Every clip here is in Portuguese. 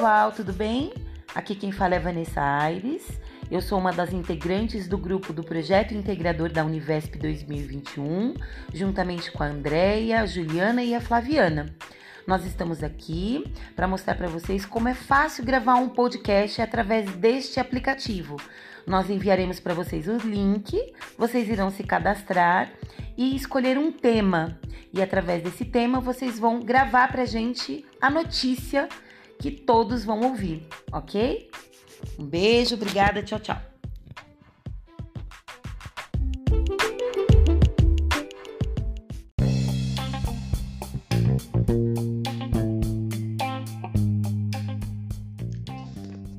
pessoal, tudo bem? Aqui quem fala é Vanessa Aires. Eu sou uma das integrantes do grupo do projeto integrador da Univesp 2021, juntamente com a Andréia, a Juliana e a Flaviana. Nós estamos aqui para mostrar para vocês como é fácil gravar um podcast através deste aplicativo. Nós enviaremos para vocês o link, vocês irão se cadastrar e escolher um tema. E através desse tema vocês vão gravar para a gente a notícia que todos vão ouvir, ok? Um beijo, obrigada, tchau, tchau.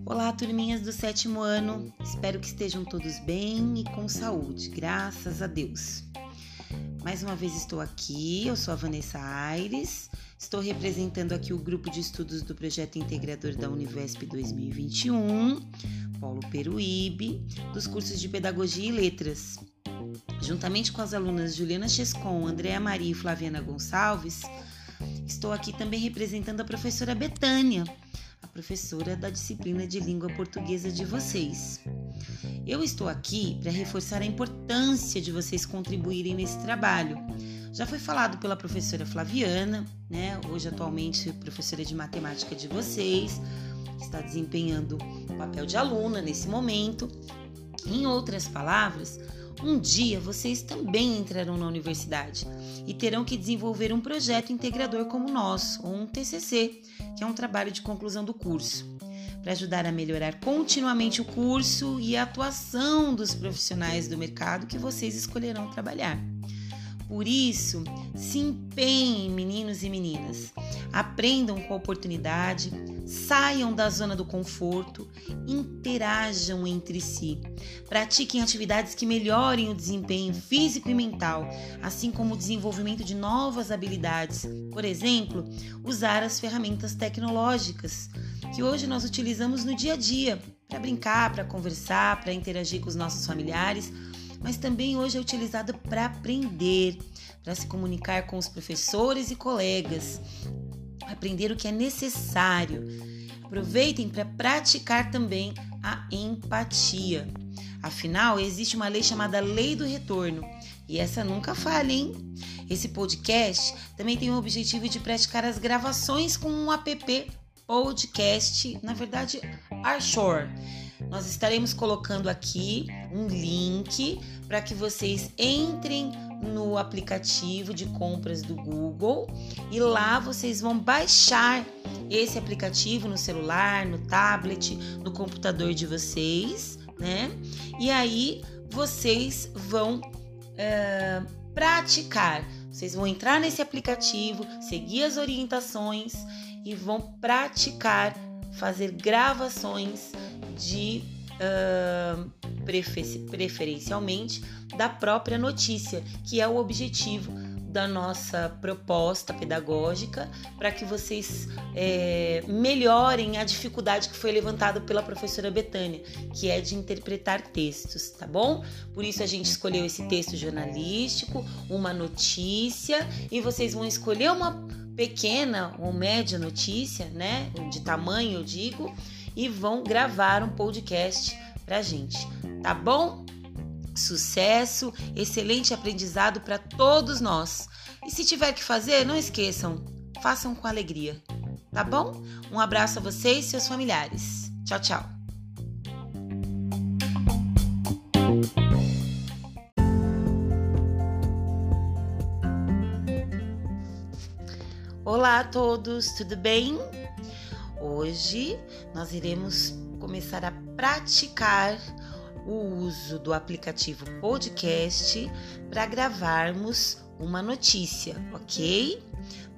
Olá, turminhas do sétimo ano. Espero que estejam todos bem e com saúde, graças a Deus. Mais uma vez estou aqui, eu sou a Vanessa Aires, estou representando aqui o grupo de estudos do projeto integrador da Univesp 2021, Paulo Peruíbe, dos cursos de Pedagogia e Letras. Juntamente com as alunas Juliana Chescon, Andréa Maria e Flaviana Gonçalves, estou aqui também representando a professora Betânia, a professora da disciplina de língua portuguesa de vocês. Eu estou aqui para reforçar a importância de vocês contribuírem nesse trabalho. Já foi falado pela professora Flaviana, né? Hoje atualmente professora de matemática de vocês, está desempenhando o papel de aluna nesse momento. Em outras palavras, um dia vocês também entrarão na universidade e terão que desenvolver um projeto integrador como o nosso, ou um TCC, que é um trabalho de conclusão do curso, para ajudar a melhorar continuamente o curso e a atuação dos profissionais do mercado que vocês escolherão trabalhar. Por isso, se empenhem, meninos e meninas. Aprendam com a oportunidade, saiam da zona do conforto, interajam entre si. Pratiquem atividades que melhorem o desempenho físico e mental, assim como o desenvolvimento de novas habilidades. Por exemplo, usar as ferramentas tecnológicas que hoje nós utilizamos no dia a dia para brincar, para conversar, para interagir com os nossos familiares mas também hoje é utilizada para aprender, para se comunicar com os professores e colegas, aprender o que é necessário. Aproveitem para praticar também a empatia. Afinal, existe uma lei chamada Lei do Retorno e essa nunca falha, hein? Esse podcast também tem o objetivo de praticar as gravações com um app podcast, na verdade, Arshore nós estaremos colocando aqui um link para que vocês entrem no aplicativo de compras do Google e lá vocês vão baixar esse aplicativo no celular, no tablet, no computador de vocês, né? E aí vocês vão é, praticar. Vocês vão entrar nesse aplicativo, seguir as orientações e vão praticar, fazer gravações de uh, preferencialmente da própria notícia, que é o objetivo da nossa proposta pedagógica para que vocês é, melhorem a dificuldade que foi levantada pela professora Betânia, que é de interpretar textos, tá bom? Por isso a gente escolheu esse texto jornalístico, uma notícia, e vocês vão escolher uma pequena ou média notícia, né? De tamanho, eu digo e vão gravar um podcast pra gente, tá bom? Sucesso, excelente aprendizado para todos nós. E se tiver que fazer, não esqueçam, façam com alegria, tá bom? Um abraço a vocês e seus familiares. Tchau, tchau. Olá a todos, tudo bem? Hoje nós iremos começar a praticar o uso do aplicativo podcast para gravarmos uma notícia, ok?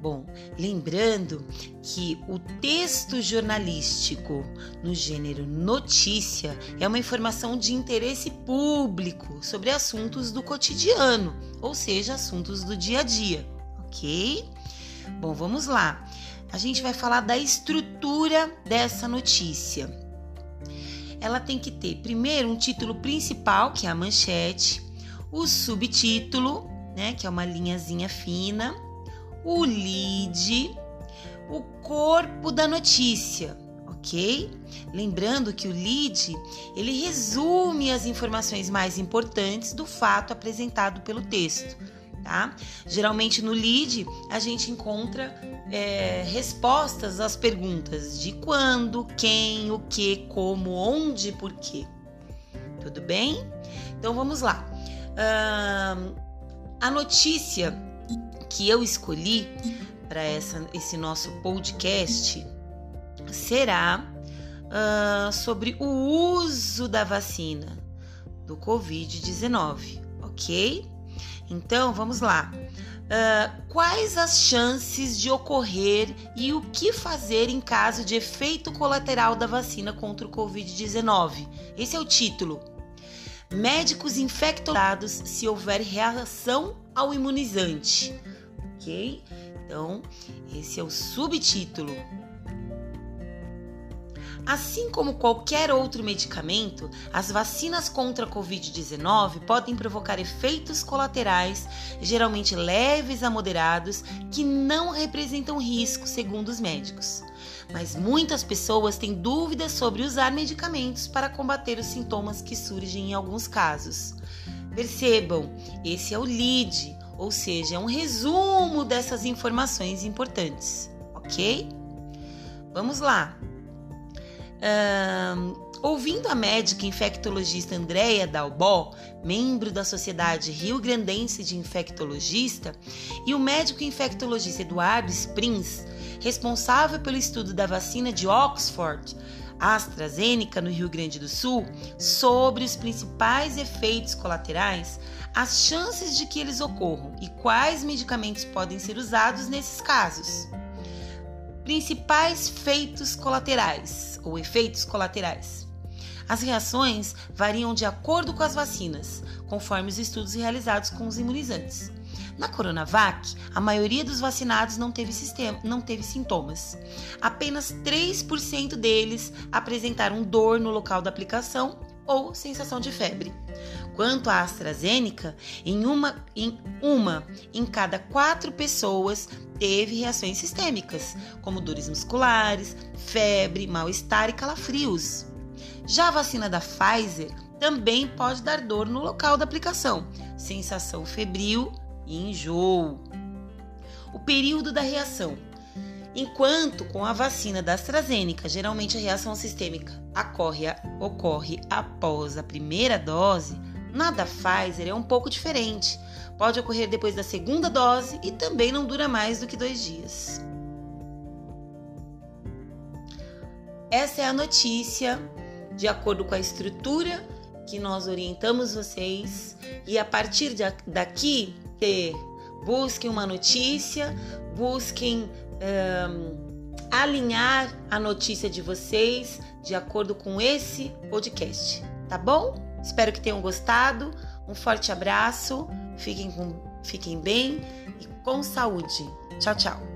Bom, lembrando que o texto jornalístico no gênero notícia é uma informação de interesse público sobre assuntos do cotidiano, ou seja, assuntos do dia a dia, ok? Bom, vamos lá a gente vai falar da estrutura dessa notícia. Ela tem que ter, primeiro, um título principal, que é a manchete, o subtítulo, né, que é uma linhazinha fina, o lead, o corpo da notícia, ok? Lembrando que o lead ele resume as informações mais importantes do fato apresentado pelo texto, tá? Geralmente no lead a gente encontra é, respostas às perguntas de quando, quem, o que, como, onde, por quê. Tudo bem? Então vamos lá. Uh, a notícia que eu escolhi para esse nosso podcast será uh, sobre o uso da vacina do Covid-19, ok? Então vamos lá. Uh, quais as chances de ocorrer e o que fazer em caso de efeito colateral da vacina contra o Covid-19? Esse é o título médicos infectados se houver reação ao imunizante. Ok? Então, esse é o subtítulo. Assim como qualquer outro medicamento, as vacinas contra a Covid-19 podem provocar efeitos colaterais, geralmente leves a moderados, que não representam risco, segundo os médicos mas muitas pessoas têm dúvidas sobre usar medicamentos para combater os sintomas que surgem em alguns casos. Percebam, esse é o lead, ou seja, é um resumo dessas informações importantes, ok? Vamos lá. Ouvindo a médica infectologista Andréia Dalbó, membro da Sociedade Rio Grandense de Infectologista, e o médico infectologista Eduardo Springs, responsável pelo estudo da vacina de Oxford, AstraZeneca, no Rio Grande do Sul, sobre os principais efeitos colaterais, as chances de que eles ocorram e quais medicamentos podem ser usados nesses casos. Principais feitos colaterais ou efeitos colaterais. As reações variam de acordo com as vacinas, conforme os estudos realizados com os imunizantes. Na Coronavac, a maioria dos vacinados não teve, sistema, não teve sintomas. Apenas 3% deles apresentaram dor no local da aplicação ou sensação de febre. Quanto à AstraZeneca, em uma em, uma em cada quatro pessoas teve reações sistêmicas, como dores musculares, febre, mal-estar e calafrios. Já a vacina da Pfizer também pode dar dor no local da aplicação, sensação febril e enjoo. O período da reação. Enquanto com a vacina da AstraZeneca, geralmente a reação sistêmica ocorre, ocorre após a primeira dose, na da Pfizer é um pouco diferente. Pode ocorrer depois da segunda dose e também não dura mais do que dois dias. Essa é a notícia de acordo com a estrutura que nós orientamos vocês e a partir daqui busquem uma notícia, busquem alinhar a notícia de vocês de acordo com esse podcast, tá bom? Espero que tenham gostado. Um forte abraço, fiquem, com, fiquem bem e com saúde. Tchau, tchau.